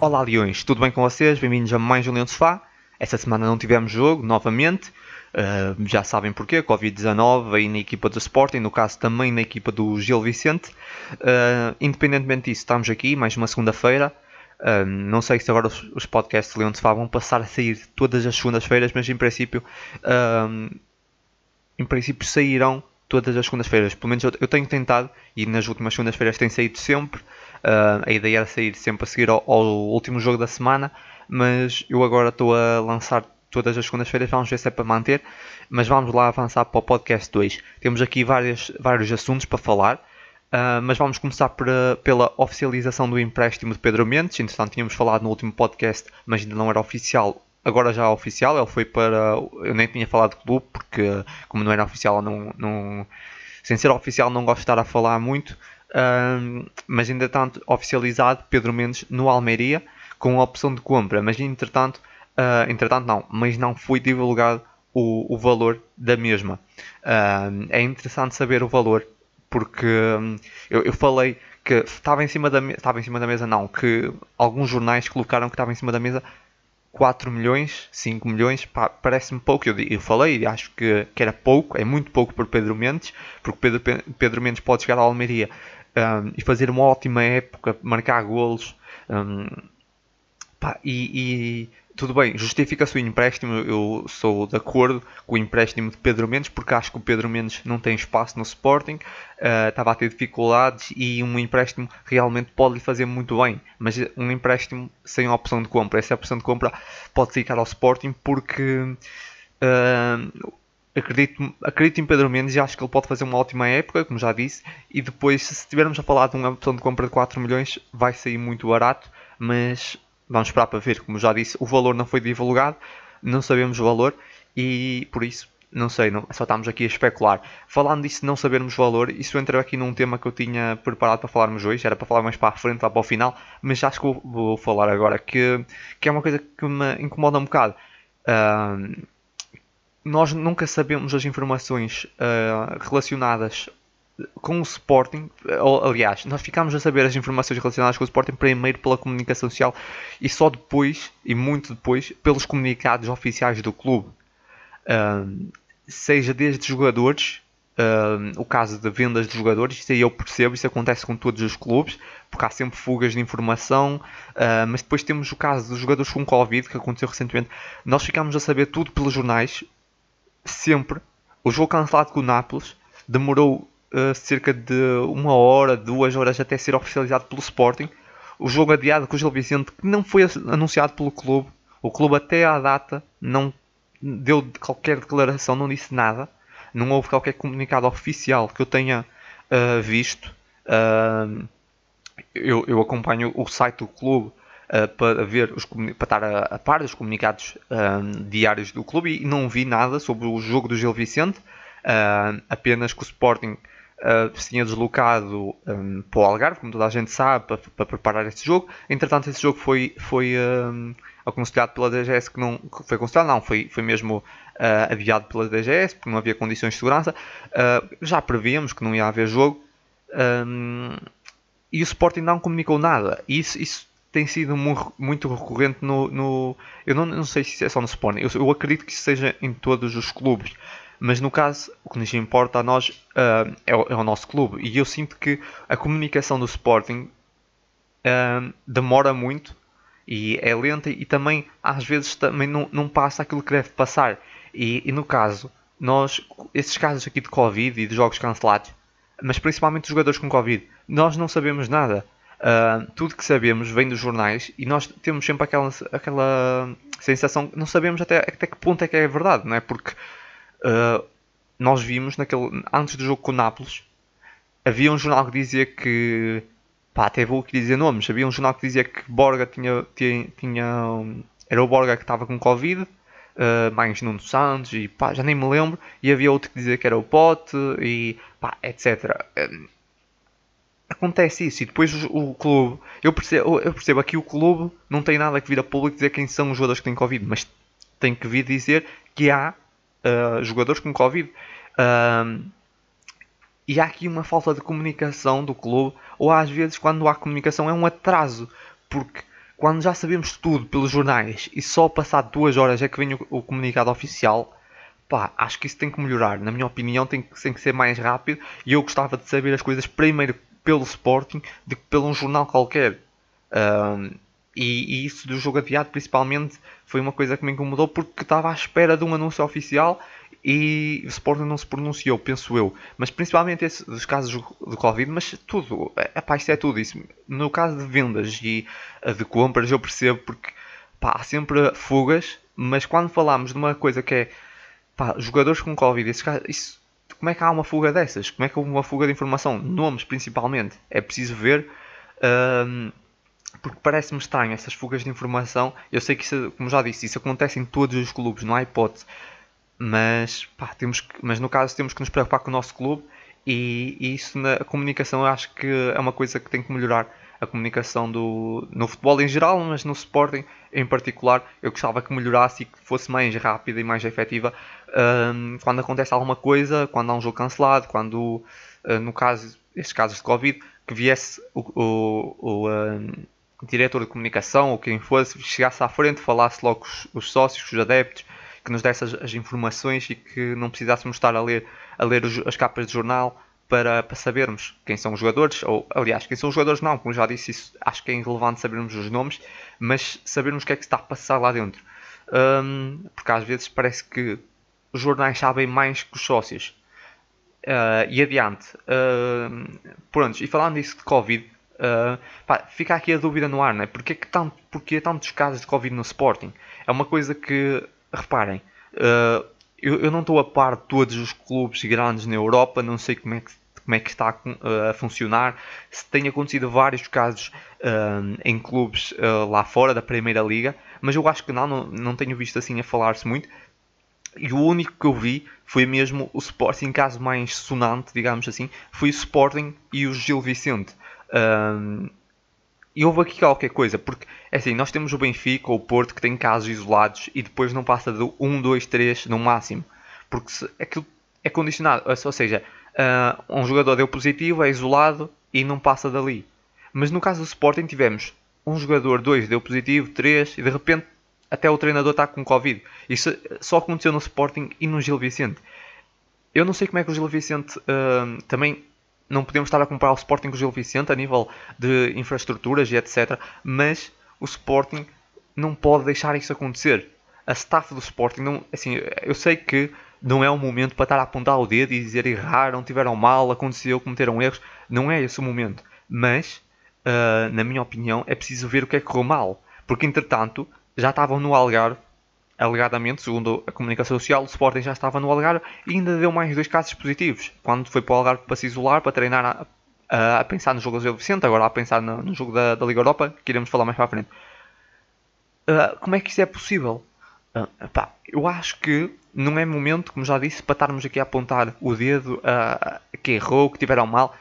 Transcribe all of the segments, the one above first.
Olá Leões, tudo bem com vocês? Bem-vindos a mais um Leão Sofá. Esta semana não tivemos jogo, novamente. Uh, já sabem porquê, Covid-19 aí na equipa do Sporting, no caso também na equipa do Gil Vicente. Uh, independentemente disso, estamos aqui, mais uma segunda-feira. Uh, não sei se agora os, os podcasts de Leão de Sofá vão passar a sair todas as segundas-feiras, mas em princípio, em princípio sairão todas as segundas-feiras. Pelo menos eu, eu, tenho tentado e nas últimas segundas-feiras tem saído sempre. Uh, a ideia era sair sempre a seguir ao, ao, último jogo da semana, mas eu agora estou a lançar todas as segundas-feiras, vamos ver se é para manter. Mas vamos lá avançar para o podcast 2. Temos aqui vários, vários assuntos para falar. Uh, mas vamos começar uh, pela oficialização do empréstimo de Pedro Mendes. Entretanto, tínhamos falado no último podcast, mas ainda não era oficial. Agora já é oficial. Ele foi para. Eu nem tinha falado de clube, porque, como não era oficial, não, não, sem ser oficial, não gosto de estar a falar muito mas entretanto oficializado Pedro Mendes no Almeria com a opção de compra, mas entretanto, uh, entretanto não, mas não foi divulgado o, o valor da mesma. É interessante saber o valor porque um, eu, eu, falei que estava em cima da estava em cima da mesa não, que alguns jornais colocaram que estava em cima da mesa 4 milhões, 5 milhões, parece-me pouco. Eu, eu falei acho que, que era pouco, é muito pouco para Pedro Mendes, porque Pedro, Pedro Mendes pode chegar à Almeria um, e fazer uma ótima época, marcar golos. Um, pá, e, e, tudo bem, justifica-se o empréstimo. Eu sou de acordo com o empréstimo de Pedro Mendes, porque acho que o Pedro Mendes não tem espaço no Sporting, uh, estava a ter dificuldades e um empréstimo realmente pode lhe fazer muito bem. Mas um empréstimo sem opção de compra, essa opção de compra pode ficar ao Sporting porque. Uh, acredito, acredito em Pedro Mendes e acho que ele pode fazer uma ótima época, como já disse. E depois, se estivermos a falar de uma opção de compra de 4 milhões, vai sair muito barato. Mas vamos esperar para ver. Como já disse, o valor não foi divulgado, não sabemos o valor e por isso. Não sei, não, só estamos aqui a especular. Falando disso, não sabermos valor, isso entra aqui num tema que eu tinha preparado para falarmos hoje, era para falar mais para a frente, lá para o final, mas acho que vou, vou falar agora, que, que é uma coisa que me incomoda um bocado. Uh, nós nunca sabemos as informações uh, relacionadas com o Sporting, ou, aliás, nós ficamos a saber as informações relacionadas com o Sporting primeiro pela comunicação social e só depois, e muito depois, pelos comunicados oficiais do clube. Uh, seja desde jogadores, uh, o caso de vendas de jogadores, isso aí eu percebo, isso acontece com todos os clubes, porque há sempre fugas de informação, uh, mas depois temos o caso dos jogadores com Covid, que aconteceu recentemente. Nós ficamos a saber tudo pelos jornais, sempre. O jogo cancelado com o Nápoles demorou uh, cerca de uma hora, duas horas até ser oficializado pelo Sporting. O jogo adiado com o Gil Vicente, que não foi anunciado pelo clube. O clube até à data não deu qualquer declaração, não disse nada. Não houve qualquer comunicado oficial que eu tenha uh, visto. Uh, eu, eu, acompanho o site do clube uh, para ver os, para estar a, a par dos comunicados uh, diários do clube e não vi nada sobre o jogo do Gil Vicente, uh, apenas que o Sporting se tinha deslocado um, para o Algarve, como toda a gente sabe, para, para preparar este jogo. Entretanto, esse jogo foi, foi aconselhado pela DGS que não que foi aconselhado, não, foi, foi mesmo uh, adiado pela DGS porque não havia condições de segurança. Já prevíamos que não ia haver jogo um, e o Sporting não comunicou nada. Isso, isso tem sido muito recorrente no. no eu não, não, sei se é só no Sporting, eu, eu, acredito que isso seja em todos os clubes, mas no caso, o que nos importa a nós uh, é, o, é, o, nosso clube. E eu sinto que a comunicação do Sporting uh, demora muito e é lenta e também às vezes também não, não passa aquilo que deve passar. E, e no caso, nós, esses casos aqui de Covid e de jogos cancelados, mas principalmente os jogadores com Covid, nós não sabemos nada. Uh, tudo que sabemos vem dos jornais e nós temos sempre aquela, aquela sensação que não sabemos até, até que ponto é que é verdade, não é? Porque uh, nós vimos naquele, antes do jogo com o Nápoles havia um jornal que dizia que pá, até vou aqui dizer nomes, havia um jornal que dizia que Borga tinha, tinha, tinha era o Borga que estava com Covid, uh, mais Nuno Santos e pá, já nem me lembro, e havia outro que dizia que era o Pote e pá, etc acontece isso e depois o, o, clube eu percebo, eu percebo aqui o clube não tem nada que vir a público dizer quem são os jogadores que têm Covid, mas tem que vir dizer que há uh, jogadores com Covid. Uh, e há aqui uma falta de comunicação do clube, ou às vezes quando há comunicação é um atraso, porque quando já sabemos tudo pelos jornais e só passado duas horas é que vem o, o comunicado oficial, pá, acho que isso tem que melhorar. Na minha opinião, tem que, tem que ser mais rápido e eu gostava de saber as coisas primeiro pelo Sporting do que pelo um jornal qualquer. Um, e, e, isso do jogo adiado, principalmente, foi uma coisa que me incomodou porque estava à espera de um anúncio oficial e o Sporting não se pronunciou, penso eu. Mas principalmente esse, dos casos de Covid, mas tudo, epá, isto é tudo isso. No caso de vendas e eh, de compras, eu percebo porque pá, há sempre fugas, mas quando falamos de uma coisa que é pá, jogadores com Covid, isso, como é que há uma fuga dessas? Como é que houve uma fuga de informação? Nomes principalmente. É preciso ver. Um, porque parece-me estranho essas fugas de informação. Eu sei que isso, como já disse, isso acontece em todos os clubes, não há hipótese. Mas, pá, temos que, mas no caso temos que nos preocupar com o nosso clube e, e isso na comunicação eu acho que é uma coisa que tem que melhorar. A comunicação do, no futebol em geral, mas no Sporting em particular, eu gostava que melhorasse e que fosse mais rápida e mais efetiva um, quando acontece alguma coisa, quando há um jogo cancelado, quando, uh, no caso, estes casos de Covid, que viesse o, o, o um, diretor de comunicação ou quem fosse, chegasse à frente, falasse logo os, os sócios, os adeptos, que nos desse as, as, informações e que não precisássemos estar a ler, a ler os, as capas de jornal para, para, sabermos quem são os jogadores, ou aliás, quem são os jogadores não, como já disse, isso, acho que é irrelevante sabermos os nomes, mas sabermos o que é que se está a passar lá dentro. Um, porque às vezes parece que os jornais sabem mais que os sócios. Uh, e adiante. Uh, pronto, e falando disso de Covid, Uh, pá, fica aqui a dúvida no ar, não é? Porquê, que tanto, porquê tantos casos de Covid no Sporting? É uma coisa que, reparem, uh, eu, eu, não estou a par de todos os clubes grandes na Europa, não sei como é que, como é que está a, a funcionar. Se tem acontecido vários casos uh, em clubes lá fora da Primeira Liga, mas eu acho que não, não, não tenho visto assim a falar-se muito. E o único que eu vi foi mesmo o Sporting, caso mais sonante, digamos assim, foi o Sporting e o Gil Vicente. Um, e houve aqui qualquer coisa, porque é assim, nós temos o Benfica ou o Porto que tem casos isolados e depois não passa de 1, 2, 3 no máximo. Porque se, aquilo é condicionado, ou seja, uh, um jogador deu positivo, é isolado e não passa dali. Mas no caso do Sporting tivemos um jogador, dois deu positivo, três e de repente até o treinador está com Covid. Isso só aconteceu no Sporting e no Gil Vicente. Eu não sei como é que o Gil Vicente uh, também não podemos estar a comparar o Sporting com o Gil Vicente a nível de infraestruturas e etc. Mas o Sporting não pode deixar isso acontecer. A staff do Sporting, não, assim, eu sei que não é o momento para estar a apontar o dedo e dizer erraram, tiveram mal, aconteceu, cometeram erros. Não é esse o momento. Mas, uh, na minha opinião, é preciso ver o que é que correu mal. Porque, entretanto, já estavam no Algarve alegadamente, segundo a comunicação social, o Sporting já estava no Algarve e ainda deu mais dois casos positivos. Quando foi para o Algarve para se isolar, para treinar a, a, a pensar no jogo do Gil Vicente, agora a pensar no, no jogo da, da, Liga Europa, que iremos falar mais para a frente. Uh, como é que isso é possível? Uh, pá, eu acho que não é momento, como já disse, para estarmos aqui a apontar o dedo uh, que errou, que tiveram mal.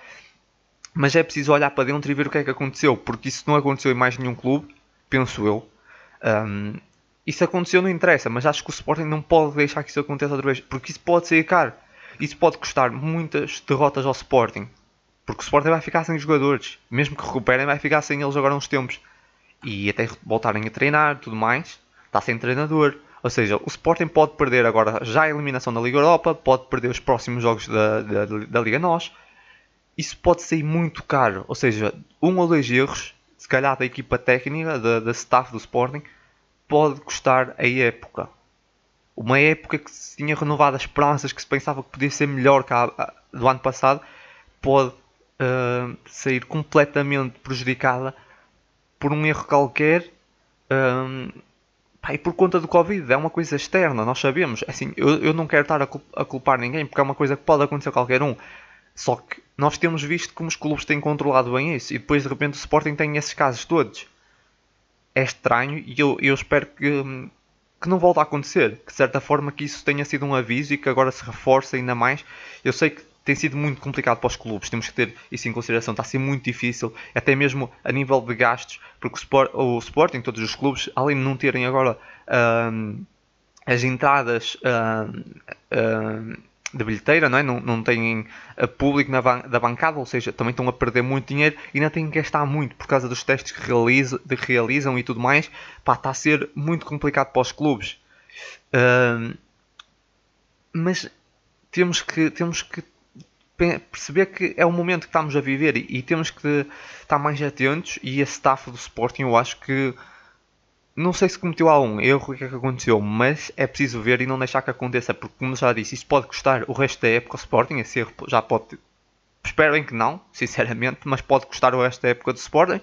Mas é preciso olhar para dentro e ver o que é que aconteceu, porque isso não aconteceu em mais nenhum clube, penso eu. Um, isso aconteceu, não interessa, mas acho que o Sporting não pode deixar que isso aconteça outra vez, porque isso pode ser caro. Isso pode custar muitas derrotas ao Sporting, porque o Sporting vai ficar sem jogadores, mesmo que recuperem, vai ficar sem eles agora uns tempos. E até voltarem a treinar, tudo mais, está sem treinador. Ou seja, o Sporting pode perder agora já a eliminação da Liga Europa, pode perder os próximos jogos da, da, da Liga NOS. Isso pode ser muito caro. Ou seja, um ou dois erros, se calhar da equipa técnica, da, da staff do Sporting, pode custar a época. Uma época que se tinha renovado as esperanças, que se pensava que podia ser melhor que a, do ano passado, pode uh, sair completamente prejudicada por um erro qualquer uh, pá, e por conta do Covid. É uma coisa externa, nós sabemos. Assim, eu, eu não quero estar a, culpar ninguém porque é uma coisa que pode acontecer a qualquer um. Só que nós temos visto como os clubes têm controlado bem isso e depois de repente o Sporting tem esses casos todos é estranho e eu, eu espero que, que não volte a acontecer. Que de certa forma que isso tenha sido um aviso e que agora se reforce ainda mais. Eu sei que tem sido muito complicado para os clubes, temos que ter isso em consideração. Está a ser muito difícil, até mesmo a nível de gastos, porque o, Sport, o Sporting, todos os clubes, além de não terem agora as entradas de bilheteira, não, é? não, não têm uh, público na da bancada, ou seja, também estão a perder muito dinheiro e ainda têm que gastar muito por causa dos testes que realizam, de, realizam e tudo mais. Pá, está a ser muito complicado para os clubes. Uh, mas temos que, temos que perceber que é o momento que estamos a viver e, temos que estar mais atentos e a staff do Sporting eu acho que não sei se cometeu algum erro o que é que aconteceu, mas é preciso ver e não deixar que aconteça, porque como já disse, isso pode custar o resto da época ao Sporting, esse erro já pode espero bem que não, sinceramente, mas pode custar o resto da época do Sporting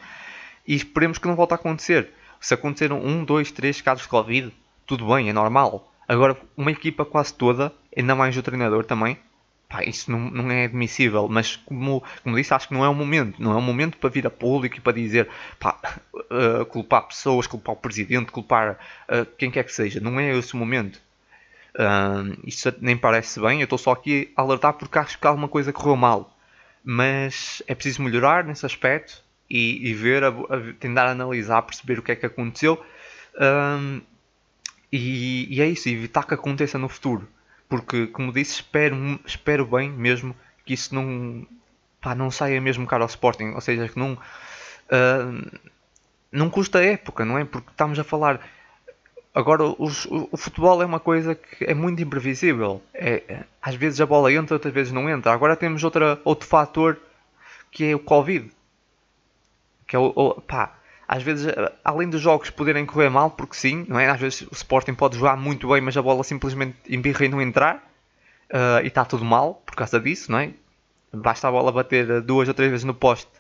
e esperemos que não volte a acontecer. Se acontecer um, dois, três casos de Covid, tudo bem, é normal. Agora, uma equipa quase toda, ainda mais o treinador também, pá, isso não, não é admissível. Mas, como, como disse, acho que não é o momento. Não é o momento para vir a público e para dizer, pá, uh, culpar pessoas, culpar o presidente, culpar uh, quem quer que seja. Não é esse o momento. Uh, isso nem parece bem. Eu estou só aqui a alertar porque acho que alguma coisa correu mal. Mas é preciso melhorar nesse aspecto e, e ver, a, a, tentar analisar, perceber o que é que aconteceu. Uh, e, e, é isso, evitar que aconteça no futuro. Porque, como disse, espero, espero bem mesmo que isso não, pá, não saia mesmo caro ao Sporting. Ou seja, que não, uh, não custa a época, não é? Porque estamos a falar. Agora, os, o, o, futebol é uma coisa que é muito imprevisível. É, às vezes a bola entra, outras vezes não entra. Agora temos outra, outro fator que é o Covid. Que é o, o pá, às vezes, eh, além dos jogos poderem correr mal, porque sim, não é? Às vezes o Sporting pode jogar muito bem, mas a bola simplesmente embirra e não entrar, uh, e está tudo mal por causa disso, não é? Basta a bola bater duas ou três vezes no poste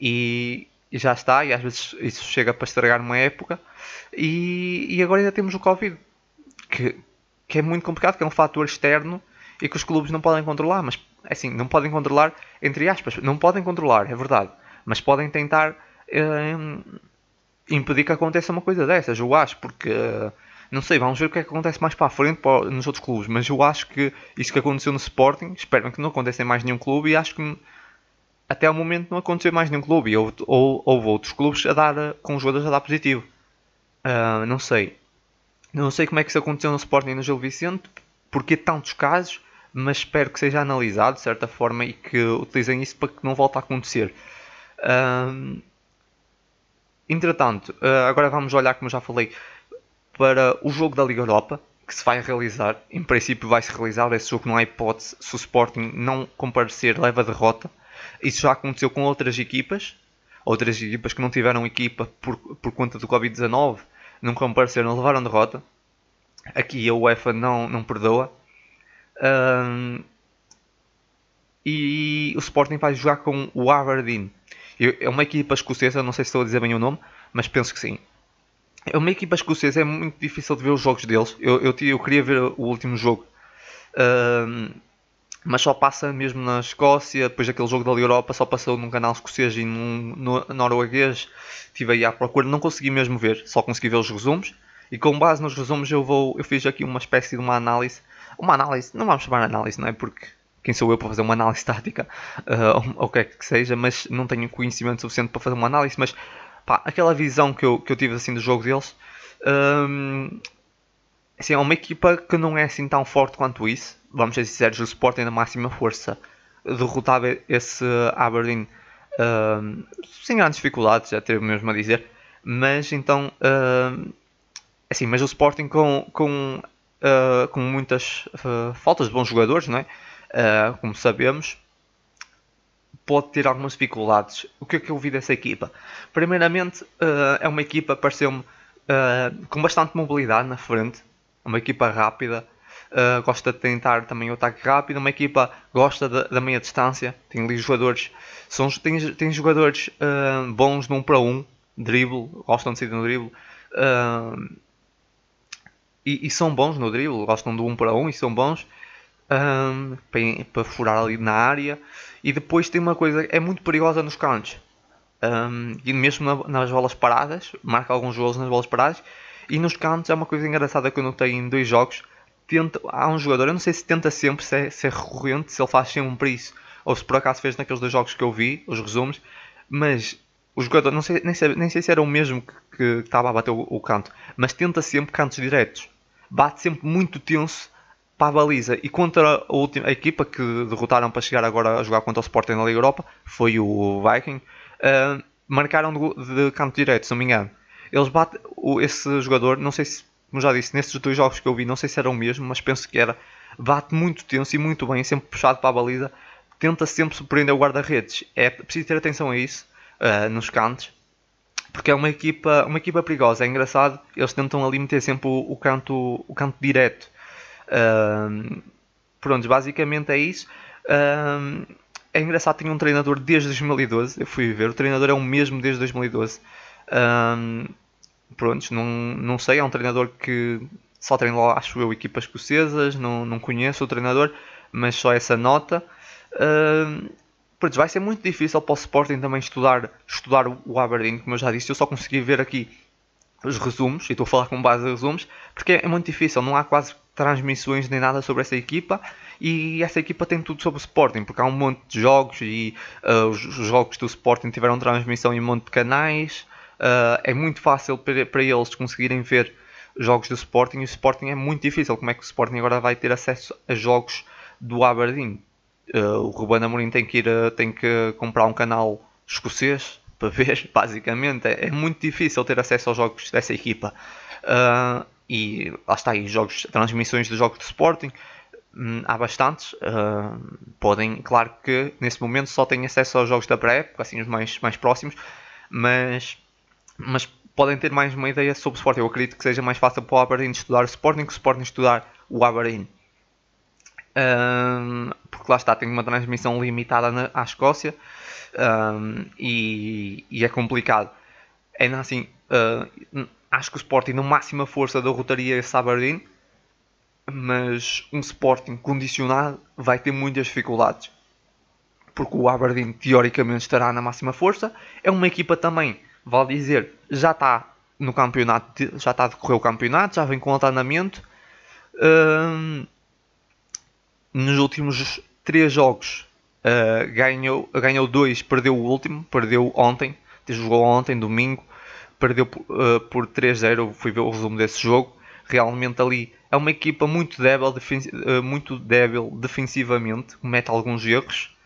e, e já está, e às vezes isso chega para estragar uma época. E, e agora ainda temos o Covid, que, que é muito complicado, que é um fator externo e que os clubes não podem controlar, mas assim, não podem controlar, entre aspas, não podem controlar, é verdade, mas podem tentar uh, impedir que aconteça uma coisa dessas, eu acho, porque não sei, vamos ver o que é que acontece mais para a frente para, nos outros clubes, mas eu acho que isso que aconteceu no Sporting, espero que não aconteça em mais nenhum clube e acho que até o momento não aconteceu mais nenhum clube e houve, ou, houve outros clubes a dar com os jogadores a dar positivo. Uh, não sei. Não sei como é que isso aconteceu no Sporting e no Gil Vicente, porque tantos casos, mas espero que seja analisado de certa forma e que utilizem isso para que não volte a acontecer. Uh, Entretanto, eh, agora vamos olhar, como já falei, para o jogo da Liga Europa, que se vai realizar. Em princípio vai se realizar esse jogo, não há hipótese. Se o Sporting não comparecer, leva derrota. Isso já aconteceu com outras equipas. Outras equipas que não tiveram equipa por, por conta do Covid-19 não compareceram, levaram derrota. Aqui a UEFA não, não perdoa. Um, e o Sporting vai jogar com o Aberdeen é uma equipa escocesa, não sei se estou a dizer bem o nome, mas penso que sim. É uma equipa escocesa, é muito difícil de ver os jogos deles. Eu, eu, eu queria ver o último jogo, uh, mas só passa mesmo na Escócia. Depois aquele jogo da Europa só passou num canal escocês e num no, norueguês. Estive aí à procura, não consegui mesmo ver, só consegui ver os resumos. E com base nos resumos eu vou, eu fiz aqui uma espécie de uma análise, uma análise, não vamos chamar análise, não é? Porque quem sou eu para fazer uma análise tática uh, ou o que é que seja, mas não tenho conhecimento suficiente para fazer uma análise. Mas pá, aquela visão que eu, que eu tive assim do jogo deles um, assim, é uma equipa que não é assim tão forte quanto isso. Vamos ser sinceros, o Sporting na máxima força derrotar esse Aberdeen um, sem grandes dificuldades, já ter mesmo a dizer. Mas então, um, assim, mas o Sporting com, com, uh, com muitas uh, faltas de bons jogadores, não é? Uh, como sabemos, pode ter algumas dificuldades. O que é que eu vi dessa equipa? Primeiramente, uh, é uma equipa, pareceu-me, uh, com bastante mobilidade na frente, uma equipa rápida, uh, gosta de tentar também o ataque rápido, uma equipa gosta da, meia distância, tem ali jogadores, são, tem, tem jogadores bons 1 para 1, drible, gostam de sair no drible. E, e, são bons no drible, gostam do 1 para 1 e são bons um, para, para, furar ali na área. E depois tem uma coisa, é muito perigosa nos cantos. Um, e mesmo na, nas bolas paradas, marca alguns gols nas bolas paradas. E nos cantos é uma coisa engraçada que eu notei em dois jogos. Tenta, há um jogador, eu não sei se tenta sempre, se é, se é recorrente, se ele faz sempre isso, ou se por acaso fez naqueles dois jogos que eu vi, os resumos, mas o jogador, não sei, nem, sei, nem sei se era o mesmo que, que estava a bater o, o canto, mas tenta sempre cantos diretos. Bate sempre muito tenso para a baliza e contra a, última, a equipa que derrotaram para chegar agora a jogar contra o Sporting na Liga Europa, foi o Viking, uh, marcaram de, de canto direito, se não me engano. Eles batem, esse jogador, não sei se, como já disse, nesses dois jogos que eu vi, não sei se era o mesmo, mas penso que era, bate muito tenso e muito bem, sempre puxado para a baliza, tenta sempre surpreender o guarda-redes. É preciso ter atenção a isso, uh, nos cantos, porque é uma equipa, uma equipa perigosa. É engraçado, eles tentam ali meter sempre o, o canto, o canto direto. Uh, pronto, basicamente é isso. Uh, é engraçado, tinha um treinador desde 2012. Eu fui ver, o treinador é o mesmo desde 2012. Um, pronto, não, não sei, é um treinador que só treinou, acho eu, equipas escocesas. Não, não conheço o treinador, mas só essa nota. Um, pronto, vai ser muito difícil para o Sporting também estudar, estudar o Aberdeen, como eu já disse. Eu só consegui ver aqui os resumos, e estou a falar com base em resumos, porque é muito difícil, não há quase transmissões nem nada sobre essa equipa e essa equipa tem tudo sobre o Sporting, porque há um monte de jogos e uh, os, os, jogos do Sporting tiveram transmissão em um monte de canais. Uh, é muito fácil para, eles conseguirem ver jogos do Sporting e o Sporting é muito difícil. Como é que o Sporting agora vai ter acesso a jogos do Aberdeen? Uh, o Ruben Amorim tem que, ir, tem que comprar um canal escocês para ver, basicamente. É, é, muito difícil ter acesso aos jogos dessa equipa. Uh, e lá está aí, jogos, transmissões de jogos de Sporting. Hum, há bastantes. Uh, podem, claro que nesse momento só têm acesso aos jogos da pré-época, assim os mais, mais próximos, mas, mas podem ter mais uma ideia sobre o Sporting. Eu acredito que seja mais fácil para o Aberdeen estudar o Sporting que o Sporting estudar o Aberdeen. Um, porque lá está, tem uma transmissão limitada na, à Escócia um, e, e, é complicado. Ainda assim, uh, acho que o Sporting, na máxima força, derrotaria esse Aberdeen mas um Sporting condicionado vai ter muitas dificuldades. Porque o Aberdeen teoricamente estará na máxima força. É uma equipa também, vale dizer, já está no campeonato, já está a decorrer o campeonato, já vem com alternamento. Um, nos últimos três jogos uh, ganhou, ganhou dois, perdeu o último, perdeu ontem, jogou ontem, domingo, perdeu uh, por 3-0, fui ver o resumo desse jogo. Realmente ali é uma equipa muito débil, eh, muito débil defensivamente, comete alguns erros,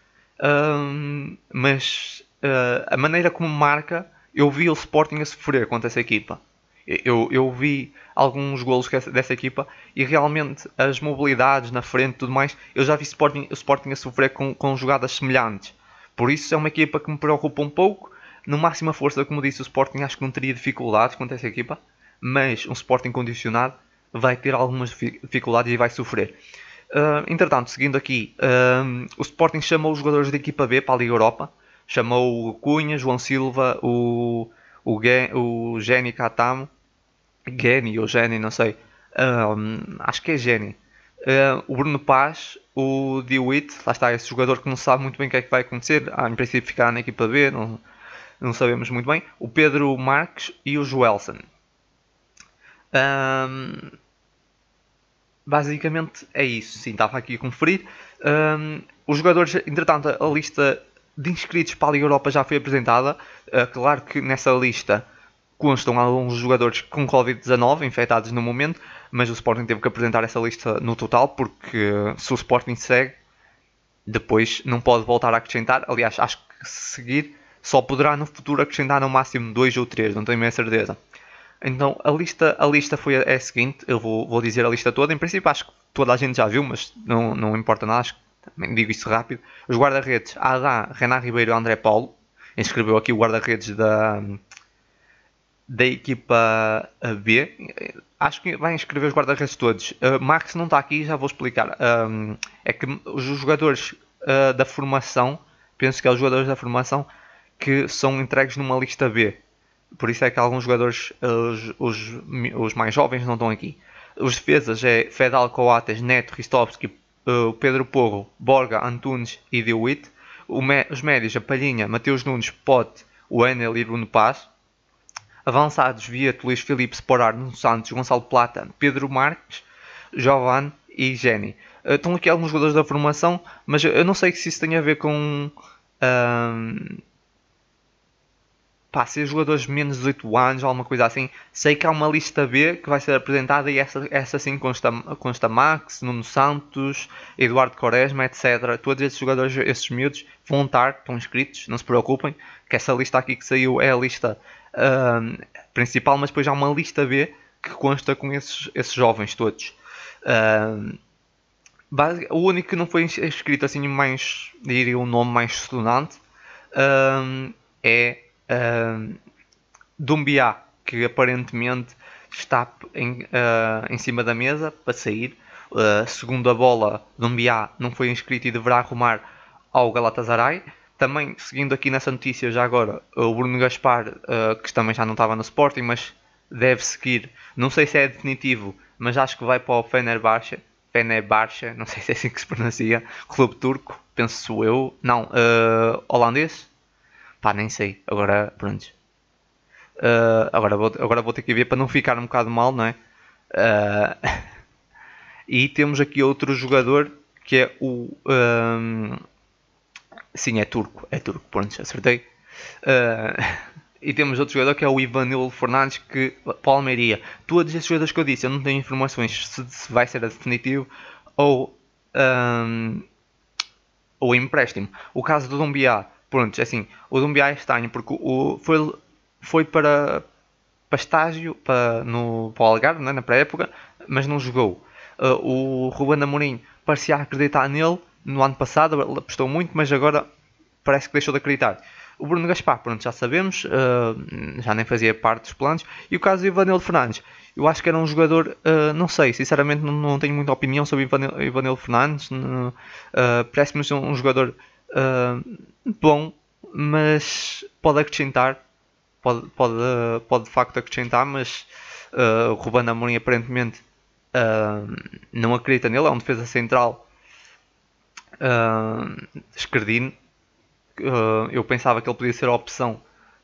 mas uh, a maneira como marca, eu vi o Sporting a sofrer contra essa equipa. Eu, eu vi alguns golos dessa equipa e realmente as mobilidades na frente e tudo mais, eu já vi Sporting, o Sporting a sofrer com, com jogadas semelhantes. Por isso é uma equipa que me preocupa um pouco. No máxima força, como disse, o Sporting acho que não teria dificuldades contra essa equipa, mas um Sporting condicionado vai ter algumas dificuldades e vai sofrer. Uh, entretanto, seguindo aqui, uh, o Sporting chamou os jogadores da equipa B para a Liga Europa. Chamou o Cunha, João Silva, o, o, Gen, o Geni Katamo, Geni ou Geni, não sei. Uh, acho que é Geni. o Bruno Paz, o Dewitt, lá está esse jogador que não sabe muito bem o que é que vai acontecer. Ah, em princípio ficará na equipa B, não, não sabemos muito bem. O Pedro Marques e o Joelson. Um, basicamente é isso. Sim, estava aqui a conferir. Um, os jogadores, entretanto, a lista de inscritos para a Liga Europa já foi apresentada. Uh, claro que nessa lista constam alguns jogadores com Covid-19 infectados no momento, mas o Sporting teve que apresentar essa lista no total, porque se o Sporting segue, depois não pode voltar a acrescentar. Aliás, acho que seguir só poderá no futuro acrescentar no máximo dois ou três, não tenho a certeza. Então a lista, a lista foi a, é a seguinte, eu vou, vou dizer a lista toda. Em princípio acho que toda a gente já viu, mas não, não importa nada, acho que também digo isso rápido. Os guarda-redes, Adá, Renan Ribeiro e André Paulo. Inscreveu aqui o guarda-redes da, da equipa B. Acho que vai inscrever os guarda-redes todos. Uh, Max não está aqui, já vou explicar. Um, é que os jogadores uh, da formação, penso que é os jogadores da formação, que são entregues numa lista B. Por isso é que alguns jogadores, os, os, os mais jovens, não estão aqui. Os defesas é Fedal, Coates, Neto, Ristovski, uh, Pedro Porro, Borga, Antunes e Dewitt. Os médios, a Palhinha, Mateus Nunes, Pote, o e Bruno Paz. Avançados, Vieto, Luís Filipe, Sporar, Nuno Santos, Gonçalo Plata, Pedro Marques, Jovan e Jenny. Uh, estão aqui alguns jogadores da formação, mas eu não sei se isso tem a ver com... Uh, pá, ser jogadores menos de 18 anos, alguma coisa assim. Sei que há uma lista B que vai ser apresentada e essa, essa sim consta, consta Max, Nuno Santos, Eduardo Quaresma, etc. Todos esses jogadores, esses miúdos, vão estar, estão inscritos, não se preocupem, que essa lista aqui que saiu é a lista uh, principal, mas depois há uma lista B que consta com esses, esses jovens todos. Uh, o único que não foi escrito assim mais, diria um nome mais sonante, uh, é uh, Dumbiá, que aparentemente está em, uh, em cima da mesa para sair. Uh, segundo a bola, Dumbiá não foi inscrito e deverá arrumar ao Galatasaray. Também, seguindo aqui nessa notícia, já agora, o Bruno Gaspar, uh, que também já não estava no Sporting, mas deve seguir. Não sei se é definitivo, mas acho que vai para o Fenerbahçe. Fenerbahçe, não sei se é assim que se pronuncia. Clube turco, penso eu. Não, uh, holandês. Pá, nem sei. Agora, pronto. Uh, agora, vou, agora vou ter que ver para não ficar um bocado mal, não é? Uh, e temos aqui outro jogador que é o. Um, sim, é turco. É turco, pronto, acertei. Uh, e temos outro jogador que é o Ivanilo Fernandes, que Palmeiria. Todos esses jogadores que eu disse, eu não tenho informações se, se vai ser definitivo ou, um, ou empréstimo. O caso do Dumbiá Pronto, é assim, o Dumbiá é estranho porque o, foi, foi para, para estágio para, no, para o Algarve, né, na pré-época, mas não jogou. Uh, o Ruben Amorim parecia acreditar nele no ano passado, apostou muito, mas agora parece que deixou de acreditar. O Bruno Gaspar, pronto, já sabemos, uh, já nem fazia parte dos planos. E o caso do Ivanildo Fernandes, eu acho que era um jogador, uh, não sei, sinceramente não, não, tenho muita opinião sobre Ivanildo Fernandes. Uh, Parece-me ser um jogador uh, bom, mas pode acrescentar, pode, pode, pode de facto acrescentar, mas uh, o Ruben Amorim aparentemente uh, não acredita nele, é um defesa central uh, escardino. Uh, eu pensava que ele podia ser a opção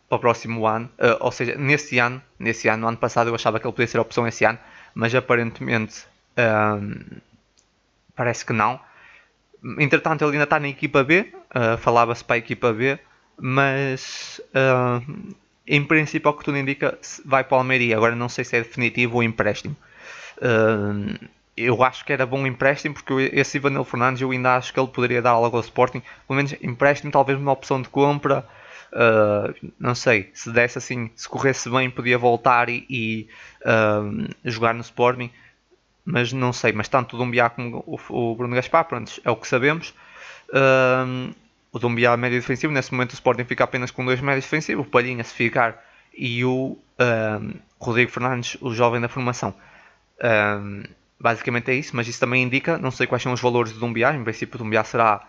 para o próximo ano, ou seja, nesse ano, nesse ano, no ano passado eu achava que ele podia ser a opção esse ano, mas aparentemente parece que não. Entretanto, ele ainda está na equipa B, uh, falava-se para a equipa B, mas uh, em princípio, ao que tudo indica, vai para o Almeria. Agora não sei se é definitivo ou empréstimo. Uh, eu acho que era bom empréstimo, porque esse Ivanil Fernandes eu ainda acho que ele poderia dar algo ao Sporting. Pelo menos empréstimo, talvez uma opção de compra. Uh, não sei, se desse assim, se corresse bem, podia voltar e, e uh, jogar no Sporting mas não sei. Mas tanto o Dumbiá como o, o Bruno Gaspar, pronto, é o que sabemos. O Dumbiá médio defensivo, nesse momento o Sporting fica apenas com dois médios defensivos, o Palhinha se ficar e o Rodrigo Fernandes, o jovem da formação. Basicamente é isso, mas isso também indica, não sei quais são os valores do Dumbiá, em princípio o Dumbiá será,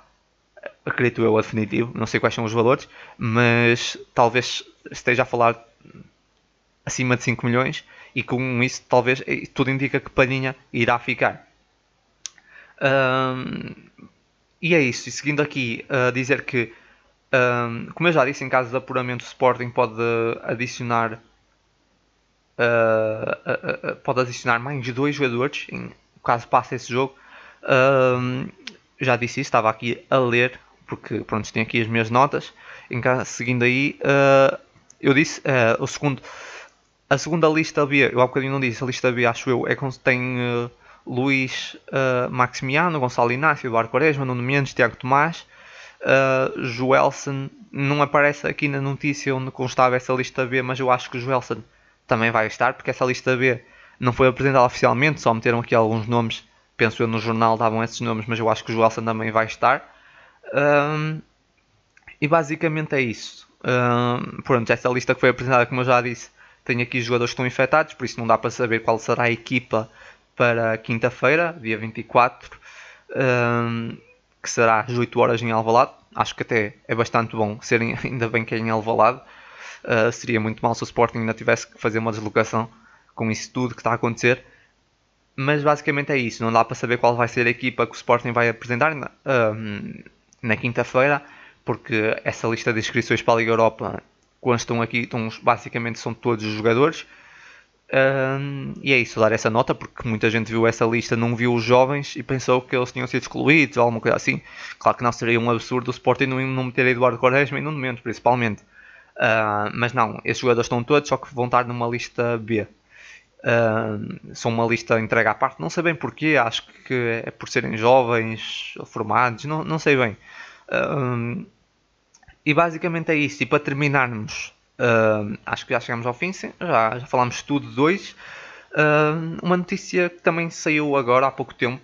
acredito eu, a definitivo, não sei quais são os valores, mas talvez esteja a falar acima de 5 milhões e com isso talvez tudo indica que Palhinha irá ficar. Um, e é isso, e seguindo aqui a uh, dizer que, um, como eu já disse, em caso de apuramento o Sporting pode adicionar uh, uh, pode adicionar mais dois jogadores, em caso passe esse jogo. Um, já disse isso, estava aqui a ler, porque pronto, tenho aqui as minhas notas. Em caso, seguindo aí, eu disse, o segundo a segunda lista B, eu há bocadinho não disse, a lista B acho eu, é tem uh, Luís uh, Maximiano, Gonçalo Inácio, Eduardo Quaresma, Nuno Mendes, Tiago Tomás, uh, Joelson, não aparece aqui na notícia onde constava essa lista B, mas eu acho que o Joelson também vai estar, porque essa lista B não foi apresentada oficialmente, só meteram aqui alguns nomes, penso eu no jornal davam esses nomes, mas eu acho que o Joelson também vai estar. Um, e basicamente é isso. Um, pronto, essa lista que foi apresentada, como eu já disse, tenho aqui jogadores que estão infectados, por isso não dá para saber qual será a equipa para quinta-feira, dia 24, um, que será às 8 horas em Alvalade. Acho que até é bastante bom serem, ainda bem que é em Alvalade. Uh, seria muito mal se o Sporting ainda tivesse que fazer uma deslocação com isso tudo que está a acontecer. Mas basicamente é isso. Não dá para saber qual vai ser a equipa que o Sporting vai apresentar na, uh, na quinta-feira, porque essa lista de inscrições para a Liga Europa constam aqui, estão, basicamente são todos os jogadores. Um, e é isso, dar essa nota, porque muita gente viu essa lista, não viu os jovens e pensou que eles tinham sido excluídos ou alguma coisa assim. Claro que não seria um absurdo o Sporting não, não meter Eduardo Quaresma e Nuno Mendes, principalmente. Uh, mas não, esses jogadores estão todos, só que vão estar numa lista B. Uh, são uma lista entregue à parte, não sei bem porquê, acho que é por serem jovens, formados, não, não sei bem. Uh, e basicamente é isso. E para terminarmos, acho que já chegamos ao fim, sim, já, já falámos tudo de dois. uma notícia que também saiu agora há pouco tempo,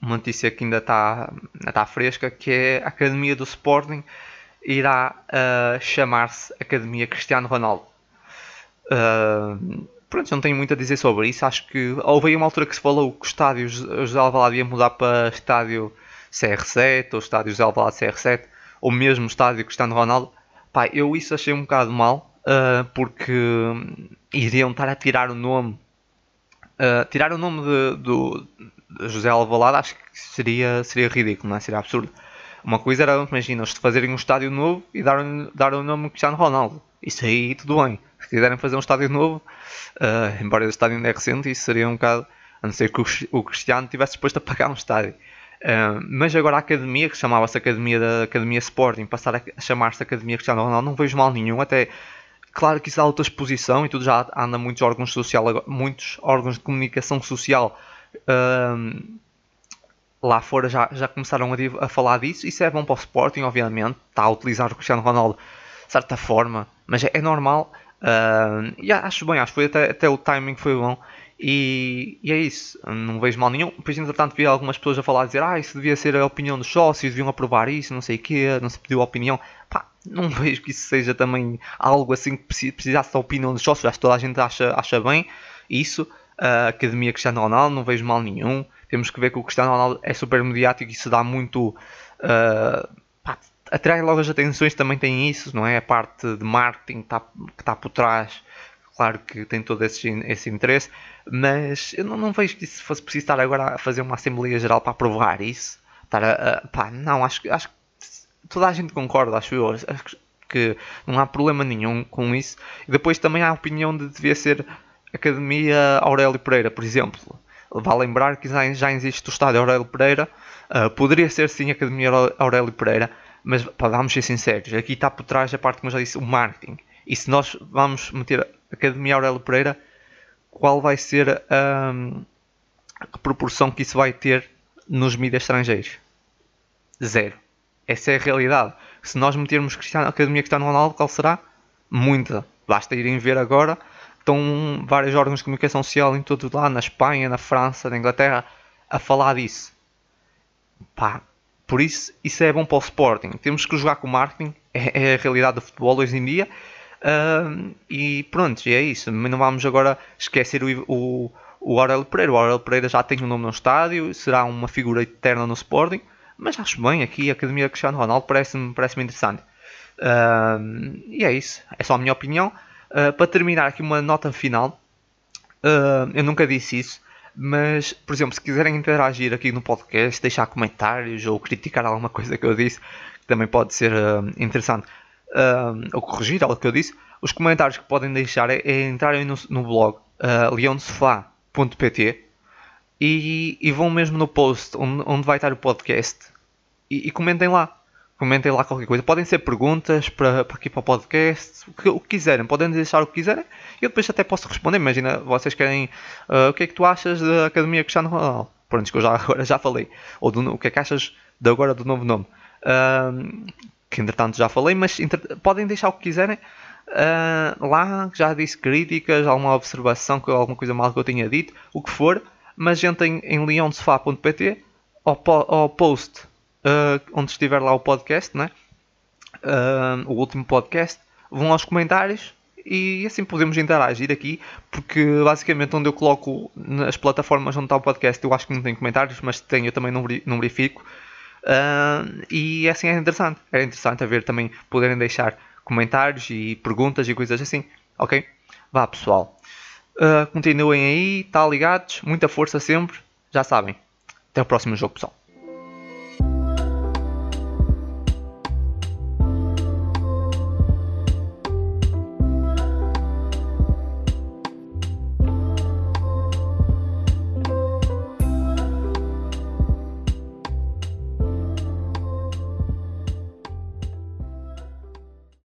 uma notícia que ainda está, está fresca, que é a Academia do Sporting irá uh, chamar-se Academia Cristiano Ronaldo. Uh, pronto, não tenho muito a dizer sobre isso. Acho que houve aí uma altura que se falou que o estádio José Alvalade ia mudar para estádio CR7 ou estádio José Alvalade CR7 ou mesmo estádio Cristiano Ronaldo. Pá, eu isso achei um bocado mal uh, porque iriam estar a tirar o nome uh, tirar o nome de, do de José Alvalade acho que seria, seria ridículo, não é? seria absurdo. Uma coisa era, imagina, eles fazerem um estádio novo e dar, dar o nome Cristiano Ronaldo. Isso aí tudo bem. Se quiserem fazer um estádio novo, uh, embora o estádio ainda é recente, isso seria um bocado. A não ser que o, Cristiano tivesse disposto a pagar um estádio. Mas agora a academia, que chamava-se Academia da Academia Sporting, passar a chamar-se Academia Cristiano Ronaldo, não vejo mal nenhum. Até, claro que isso dá outra exposição e tudo já anda muitos órgãos social, muitos órgãos de comunicação social lá fora já, já começaram a, a, falar disso. Isso é bom para o Sporting, obviamente. Está a utilizar o Cristiano Ronaldo de certa forma, mas é, é normal. E acho bem, acho que até, até o timing foi bom. E, e, é isso, não vejo mal nenhum. Depois, entretanto, vi algumas pessoas a falar, a dizer: Ah, isso devia ser a opinião dos sócios, deviam aprovar isso, não sei o quê, não se pediu a opinião. Pá, não vejo que isso seja também algo assim que precisasse da opinião dos sócios. Acho que toda a gente acha, acha bem isso. A Academia Cristiano Ronaldo, não vejo mal nenhum. Temos que ver que o Cristiano Ronaldo é super mediático e se dá muito. Uh, pá, atrai logo as atenções, também tem isso, não é? A parte de marketing que está, que está por trás, claro que tem todo esse, esse interesse, mas eu não, não, vejo que isso fosse preciso estar agora a fazer uma Assembleia Geral para aprovar isso. Estar a, a, pá, não, acho, acho que toda a gente concorda, acho eu. Acho que não há problema nenhum com isso. E depois também há a opinião de devia ser Academia Aurélio Pereira, por exemplo. Vale lembrar que já existe o estádio Aurélio Pereira. Uh, poderia ser sim Academia Aurélio Pereira, mas vamos ser sinceros, aqui está por trás a parte, como eu já disse, o marketing. E se nós vamos meter Academia Aurélio Pereira, qual vai ser a proporção que isso vai ter nos mídias estrangeiros? Zero. Essa é a realidade. Se nós metermos Cristiano, Academia Cristiano Ronaldo, qual será? Muita. Basta irem ver agora estão vários órgãos de comunicação social em todo lá, na Espanha, na França, na Inglaterra, a falar disso. Pá, por isso, isso é bom para o Sporting. Temos que jogar com o marketing, é, é a realidade do futebol hoje em dia. E pronto, é isso. Não vamos agora esquecer o, o, o Aurélio Pereira. O Aurélio Pereira já tem um nome no estádio, será uma figura eterna no Sporting. Mas acho bem, aqui a Academia Cristiano Ronaldo parece-me parece interessante. E é isso, é só a minha opinião. Uh, para terminar aqui uma nota final, uh, eu nunca disse isso, mas, por exemplo, se quiserem interagir aqui no podcast, deixar comentários ou criticar alguma coisa que eu disse, que também pode ser uh, interessante, ou corrigir algo que eu disse, os comentários que podem deixar é, é entrarem no, no blog uh, leondesofá.pt e, e, vão mesmo no post onde, onde vai estar o podcast e, e comentem lá comentem lá qualquer coisa. Podem ser perguntas para, para aqui para o podcast, o que, o que quiserem, podem deixar o que quiserem e eu depois até posso responder. Imagina, vocês querem uh, o que é que tu achas da Academia Cristiano Ronaldo? Pronto, que eu já, agora já falei. Ou do, o que é que achas de agora do novo nome? Uh, que entretanto já falei, mas entre, podem deixar o que quiserem. Uh, lá já disse críticas, alguma observação, alguma coisa mal que eu tenha dito, o que for, mas entrem em leondesofá.pt ao, ao post uh, onde estiver lá o podcast, né? Uh, o último podcast, vão aos comentários e assim podemos interagir aqui, porque basicamente onde eu coloco nas plataformas onde está o podcast, eu acho que não tem comentários, mas tem, eu também não verifico. Uh, e assim é interessante, é interessante a ver também poderem deixar comentários e perguntas e coisas assim, ok? Vá pessoal, uh, continuem aí, tá ligados, muita força sempre, já sabem. Até o próximo jogo pessoal.